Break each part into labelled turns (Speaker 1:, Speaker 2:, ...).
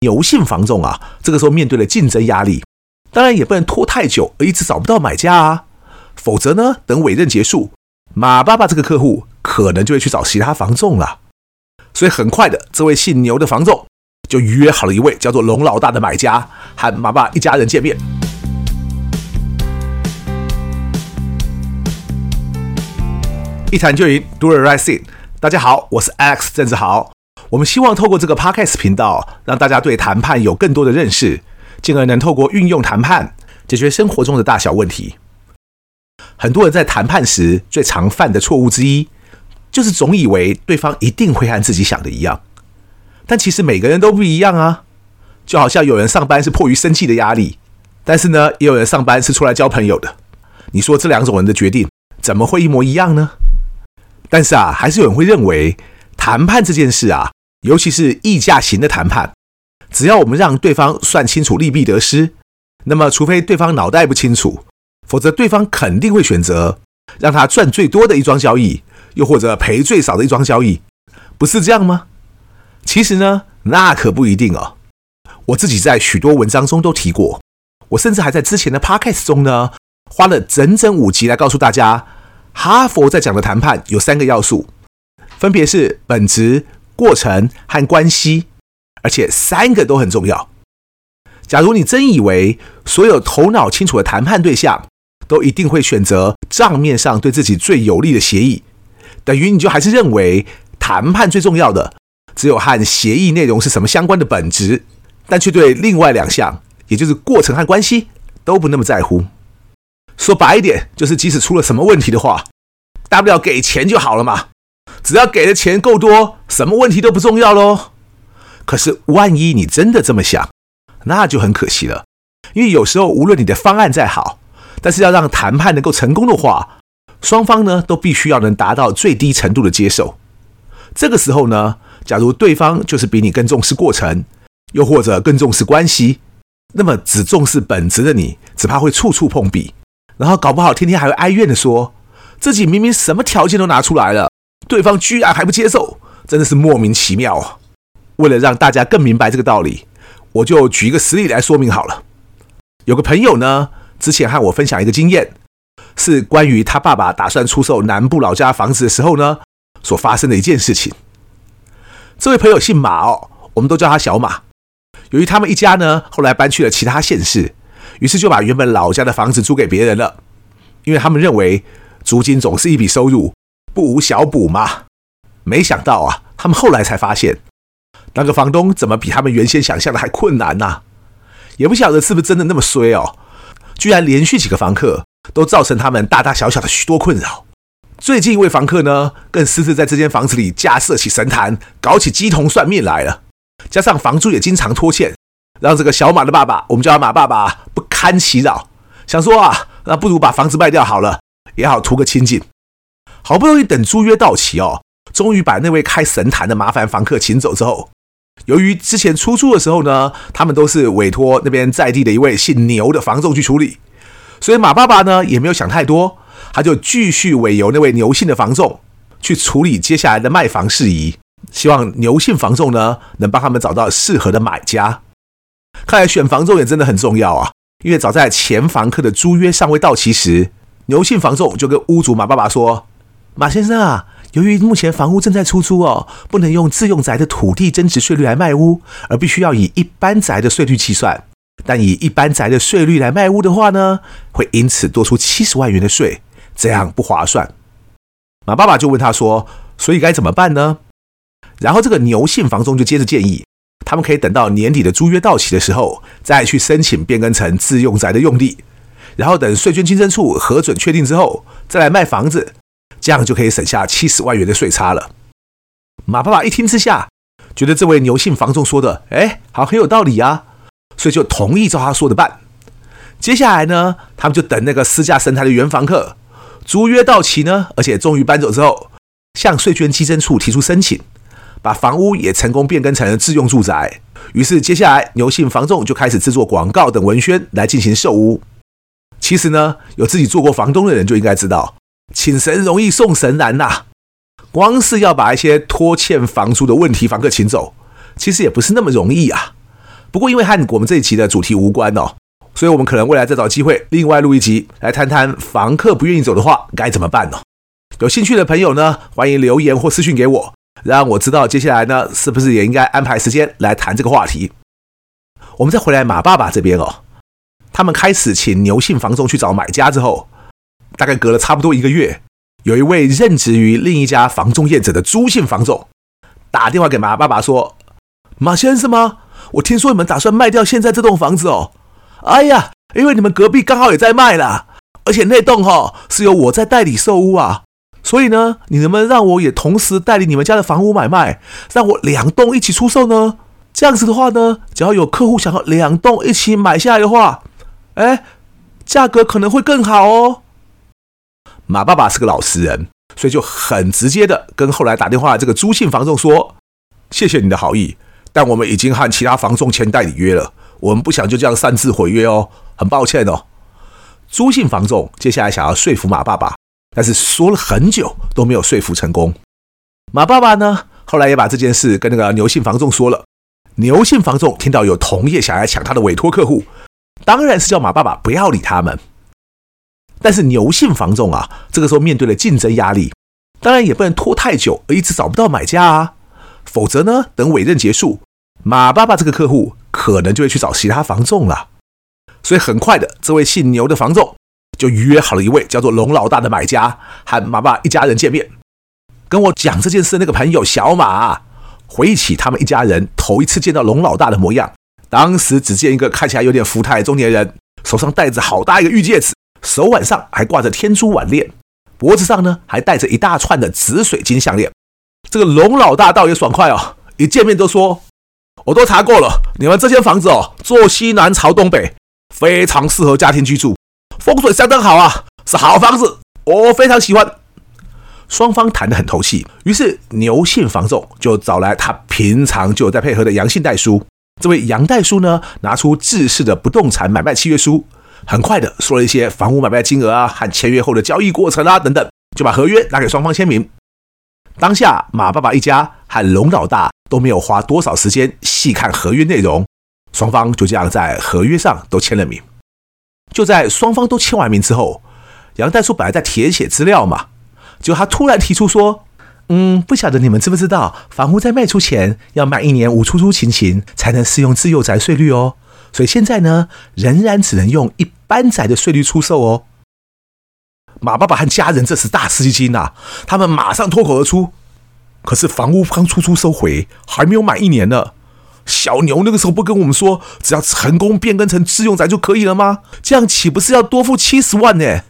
Speaker 1: 牛性房仲啊，这个时候面对了竞争压力，当然也不能拖太久而一直找不到买家啊，否则呢，等委任结束，马爸爸这个客户可能就会去找其他房仲了。所以很快的，这位姓牛的房仲就约好了一位叫做龙老大的买家，和马爸一家人见面。一谈就赢，Do the right thing。大家好，我是 X 郑志豪。我们希望透过这个 Podcast 频道，让大家对谈判有更多的认识，进而能透过运用谈判解决生活中的大小问题。很多人在谈判时最常犯的错误之一，就是总以为对方一定会和自己想的一样。但其实每个人都不一样啊。就好像有人上班是迫于生计的压力，但是呢，也有人上班是出来交朋友的。你说这两种人的决定怎么会一模一样呢？但是啊，还是有人会认为谈判这件事啊。尤其是溢价型的谈判，只要我们让对方算清楚利弊得失，那么除非对方脑袋不清楚，否则对方肯定会选择让他赚最多的一桩交易，又或者赔最少的一桩交易，不是这样吗？其实呢，那可不一定哦。我自己在许多文章中都提过，我甚至还在之前的 Podcast 中呢，花了整整五集来告诉大家，哈佛在讲的谈判有三个要素，分别是本质。过程和关系，而且三个都很重要。假如你真以为所有头脑清楚的谈判对象都一定会选择账面上对自己最有利的协议，等于你就还是认为谈判最重要的只有和协议内容是什么相关的本质，但却对另外两项，也就是过程和关系都不那么在乎。说白一点，就是即使出了什么问题的话，大不了给钱就好了嘛。只要给的钱够多，什么问题都不重要喽。可是万一你真的这么想，那就很可惜了。因为有时候无论你的方案再好，但是要让谈判能够成功的话，双方呢都必须要能达到最低程度的接受。这个时候呢，假如对方就是比你更重视过程，又或者更重视关系，那么只重视本质的你，只怕会处处碰壁，然后搞不好天天还会哀怨的说，自己明明什么条件都拿出来了。对方居然还不接受，真的是莫名其妙啊！为了让大家更明白这个道理，我就举一个实例来说明好了。有个朋友呢，之前和我分享一个经验，是关于他爸爸打算出售南部老家房子的时候呢，所发生的一件事情。这位朋友姓马哦，我们都叫他小马。由于他们一家呢，后来搬去了其他县市，于是就把原本老家的房子租给别人了，因为他们认为租金总是一笔收入。不无小补嘛？没想到啊，他们后来才发现，那个房东怎么比他们原先想象的还困难呢？也不晓得是不是真的那么衰哦，居然连续几个房客都造成他们大大小小的许多困扰。最近一位房客呢，更私自在这间房子里架设起神坛，搞起鸡童算命来了。加上房租也经常拖欠，让这个小马的爸爸，我们叫他马爸爸，不堪其扰，想说啊，那不如把房子卖掉好了，也好图个清静。好不容易等租约到期哦，终于把那位开神坛的麻烦房客请走之后，由于之前出租的时候呢，他们都是委托那边在地的一位姓牛的房仲去处理，所以马爸爸呢也没有想太多，他就继续委由那位牛姓的房仲去处理接下来的卖房事宜，希望牛姓房仲呢能帮他们找到适合的买家。看来选房仲也真的很重要啊，因为早在前房客的租约尚未到期时，牛姓房仲就跟屋主马爸爸说。马先生啊，由于目前房屋正在出租哦，不能用自用宅的土地增值税率来卖屋，而必须要以一般宅的税率计算。但以一般宅的税率来卖屋的话呢，会因此多出七十万元的税，这样不划算。马爸爸就问他说：“所以该怎么办呢？”然后这个牛姓房仲就接着建议，他们可以等到年底的租约到期的时候，再去申请变更成自用宅的用地，然后等税捐稽征处核准确定之后，再来卖房子。这样就可以省下七十万元的税差了。马爸爸一听之下，觉得这位牛姓房仲说的，哎，好，很有道理啊，所以就同意照他说的办。接下来呢，他们就等那个私架神台的原房客租约到期呢，而且终于搬走之后，向税捐稽征处提出申请，把房屋也成功变更成了自用住宅。于是接下来牛姓房仲就开始制作广告等文宣来进行售屋。其实呢，有自己做过房东的人就应该知道。请神容易送神难呐！光是要把一些拖欠房租的问题房客请走，其实也不是那么容易啊。不过因为和我们这一期的主题无关哦，所以我们可能未来再找机会另外录一集来谈谈房客不愿意走的话该怎么办呢？有兴趣的朋友呢，欢迎留言或私讯给我，让我知道接下来呢是不是也应该安排时间来谈这个话题。我们再回来马爸爸这边哦，他们开始请牛姓房仲去找买家之后，大概隔了差不多一个月，有一位任职于另一家房仲业者的朱姓房仲打电话给马爸爸说：“马先生吗？我听说你们打算卖掉现在这栋房子哦。哎呀，因为你们隔壁刚好也在卖啦，而且那栋哈是由我在代理售屋啊，所以呢，你能不能让我也同时代理你们家的房屋买卖，让我两栋一起出售呢？”这样子的话呢，只要有客户想要两栋一起买下来的话，哎，价格可能会更好哦。马爸爸是个老实人，所以就很直接的跟后来打电话的这个朱姓房仲说：“谢谢你的好意，但我们已经和其他房仲签代理约了，我们不想就这样擅自毁约哦，很抱歉哦。”朱姓房仲接下来想要说服马爸爸，但是说了很久都没有说服成功。马爸爸呢，后来也把这件事跟那个牛姓房仲说了。牛姓房仲听到有同业想要抢他的委托客户，当然是叫马爸爸不要理他们。但是牛姓房仲啊，这个时候面对了竞争压力，当然也不能拖太久而一直找不到买家啊，否则呢，等委任结束，马爸爸这个客户可能就会去找其他房仲了。所以很快的，这位姓牛的房仲就约好了一位叫做龙老大的买家，和马爸一家人见面。跟我讲这件事的那个朋友小马。回忆起他们一家人头一次见到龙老大的模样，当时只见一个看起来有点福态的中年人，手上戴着好大一个玉戒指，手腕上还挂着天珠腕链，脖子上呢还戴着一大串的紫水晶项链。这个龙老大倒也爽快哦，一见面就说：“我都查过了，你们这间房子哦，坐西南朝东北，非常适合家庭居住，风水相当好啊，是好房子，我非常喜欢。”双方谈得很投契，于是牛姓房仲就找来他平常就有在配合的杨姓代书。这位杨代书呢，拿出制式的不动产买卖契约书，很快的说了一些房屋买卖金额啊和签约后的交易过程啊等等，就把合约拿给双方签名。当下马爸爸一家和龙老大都没有花多少时间细看合约内容，双方就这样在合约上都签了名。就在双方都签完名之后，杨代书本来在填写资料嘛。就他突然提出说：“嗯，不晓得你们知不知道，房屋在卖出前要满一年无出租情形才能适用自用宅税率哦。所以现在呢，仍然只能用一般宅的税率出售哦。”马爸爸和家人这时大吃一惊呐，他们马上脱口而出：“可是房屋刚出租收回，还没有满一年呢。小牛那个时候不跟我们说，只要成功变更成自用宅就可以了吗？这样岂不是要多付七十万呢？”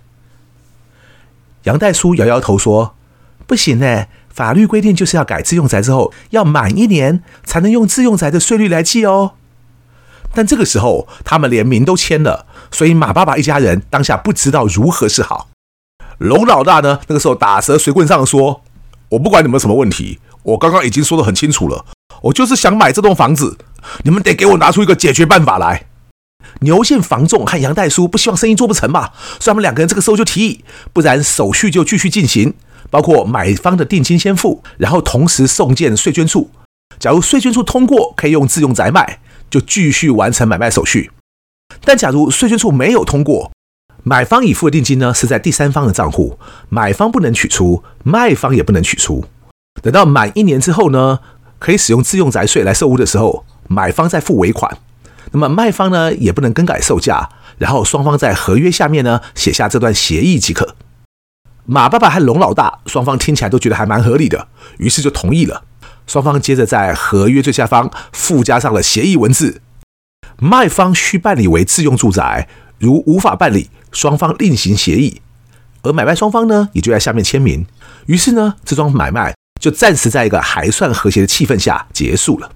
Speaker 1: 杨代书摇摇头说：“不行呢，法律规定就是要改自用宅之后，要满一年才能用自用宅的税率来计哦。但这个时候他们连名都签了，所以马爸爸一家人当下不知道如何是好。龙老大呢，那个时候打蛇随棍上说：‘我不管你们什么问题，我刚刚已经说得很清楚了，我就是想买这栋房子，你们得给我拿出一个解决办法来。’”牛姓房仲和杨代书不希望生意做不成嘛，所以他们两个人这个时候就提议，不然手续就继续进行，包括买方的定金先付，然后同时送件税捐处。假如税捐处通过，可以用自用宅卖，就继续完成买卖手续。但假如税捐处没有通过，买方已付的定金呢是在第三方的账户，买方不能取出，卖方也不能取出。等到满一年之后呢，可以使用自用宅税来售屋的时候，买方再付尾款。那么卖方呢也不能更改售价，然后双方在合约下面呢写下这段协议即可。马爸爸和龙老大双方听起来都觉得还蛮合理的，于是就同意了。双方接着在合约最下方附加上了协议文字：卖方需办理为自用住宅，如无法办理，双方另行协议。而买卖双方呢也就在下面签名。于是呢这桩买卖就暂时在一个还算和谐的气氛下结束了。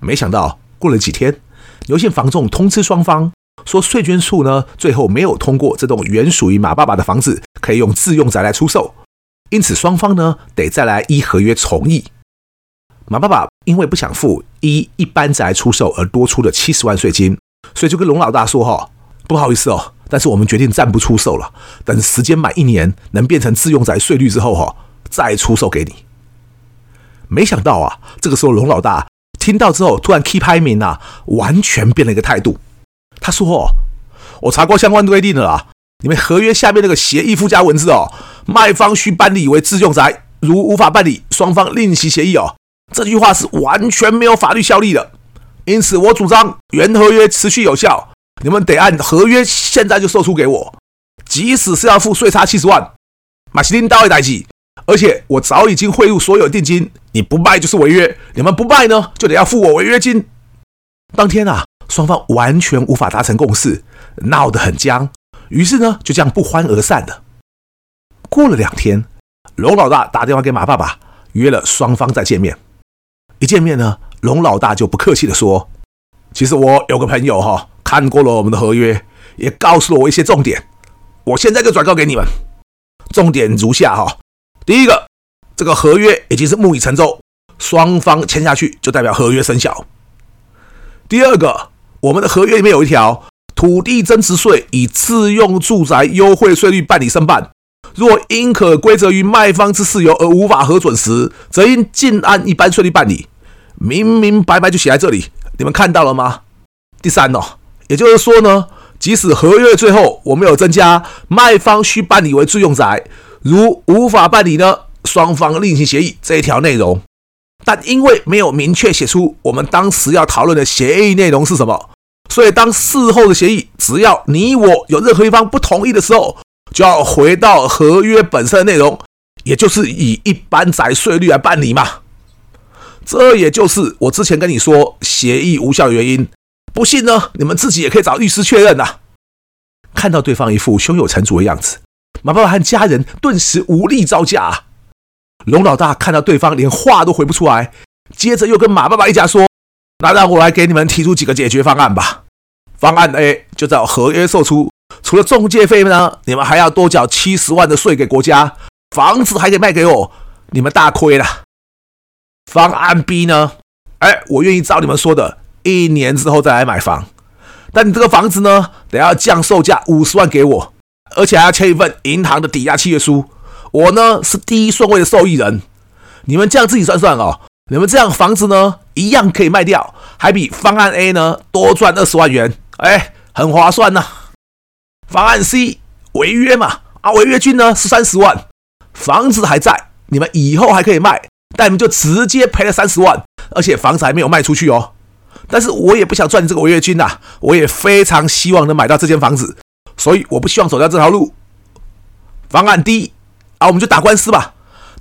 Speaker 1: 没想到。过了几天，牛姓房仲通知双方说，税捐处呢最后没有通过这栋原属于马爸爸的房子可以用自用宅来出售，因此双方呢得再来依合约重议。马爸爸因为不想付一一般宅出售而多出的七十万税金，所以就跟龙老大说：“哈，不好意思哦，但是我们决定暂不出售了，等时间满一年能变成自用宅税率之后哈，再出售给你。”没想到啊，这个时候龙老大。听到之后突然 key 拍名啊，完全变了一个态度。他说：“哦，我查过相关规定了啊，你们合约下面那个协议附加文字哦，卖方需办理为自用宅，如无法办理，双方另行协议哦。这句话是完全没有法律效力的。因此，我主张原合约持续有效，你们得按合约现在就售出给我，即使是要付税差七十万，马西丁到位代记。而且我早已经汇入所有定金，你不卖就是违约，你们不卖呢，就得要付我违约金。当天啊。”双方完全无法达成共识，闹得很僵，于是呢，就这样不欢而散了。过了两天，龙老大打电话给马爸爸，约了双方再见面。一见面呢，龙老大就不客气地说：“其实我有个朋友哈，看过了我们的合约，也告诉了我一些重点，我现在就转告给你们。重点如下哈：第一个，这个合约已经是木已成舟，双方签下去就代表合约生效。第二个。”我们的合约里面有一条，土地增值税以自用住宅优惠税率办理申办，若因可归责于卖方之事由而无法核准时，则应径按一般税率办理。明明白白就写在这里，你们看到了吗？第三哦，也就是说呢，即使合约最后我们有增加卖方需办理为自用宅，如无法办理呢，双方另行协议这一条内容。但因为没有明确写出我们当时要讨论的协议内容是什么，所以当事后的协议只要你我有任何一方不同意的时候，就要回到合约本身的内容，也就是以一般宅税率来办理嘛。这也就是我之前跟你说协议无效的原因。不信呢，你们自己也可以找律师确认呐。看到对方一副胸有成竹的样子，马爸爸和家人顿时无力招架。龙老大看到对方连话都回不出来，接着又跟马爸爸一家说：“那让我来给你们提出几个解决方案吧。方案 A 就照合约售出，除了中介费呢，你们还要多缴七十万的税给国家，房子还得卖给我，你们大亏了。方案 B 呢？哎，我愿意照你们说的，一年之后再来买房，但你这个房子呢，得要降售价五十万给我，而且还要签一份银行的抵押契约书。”我呢是第一顺位的受益人，你们这样自己算算哦，你们这样房子呢一样可以卖掉，还比方案 A 呢多赚二十万元，哎，很划算呐。方案 C 违约嘛，啊，违约金呢是三十万，房子还在，你们以后还可以卖，但你们就直接赔了三十万，而且房子还没有卖出去哦。但是我也不想赚这个违约金呐，我也非常希望能买到这间房子，所以我不希望走掉这条路。方案 D。啊，我们就打官司吧。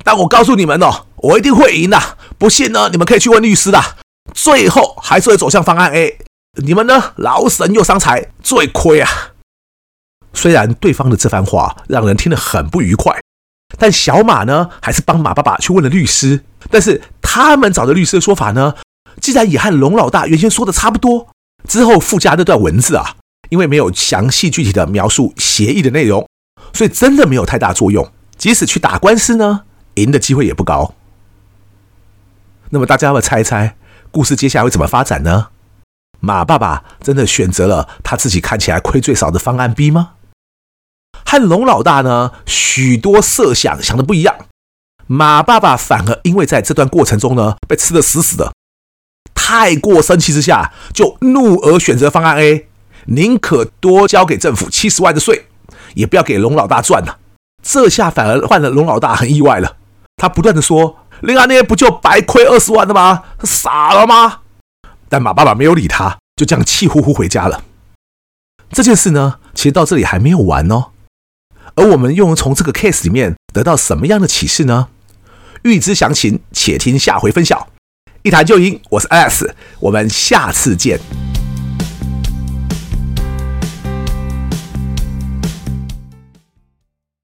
Speaker 1: 但我告诉你们哦，我一定会赢的。不信呢，你们可以去问律师的。最后还是会走向方案 A。你们呢，劳神又伤财，最亏啊。虽然对方的这番话让人听得很不愉快，但小马呢，还是帮马爸爸去问了律师。但是他们找的律师的说法呢，既然也和龙老大原先说的差不多，之后附加那段文字啊，因为没有详细具体的描述协议的内容，所以真的没有太大作用。即使去打官司呢，赢的机会也不高。那么大家要不要猜一猜，故事接下来会怎么发展呢？马爸爸真的选择了他自己看起来亏最少的方案 B 吗？和龙老大呢，许多设想想的不一样。马爸爸反而因为在这段过程中呢，被吃得死死的，太过生气之下，就怒而选择方案 A，宁可多交给政府七十万的税，也不要给龙老大赚了。这下反而换了龙老大很意外了，他不断的说：“另外那些不就白亏二十万的吗？傻了吗？”但马爸爸没有理他，就这样气呼呼回家了。这件事呢，其实到这里还没有完哦。而我们又能从这个 case 里面得到什么样的启示呢？欲知详情，且听下回分晓。一谈就赢，我是 AS，我们下次见。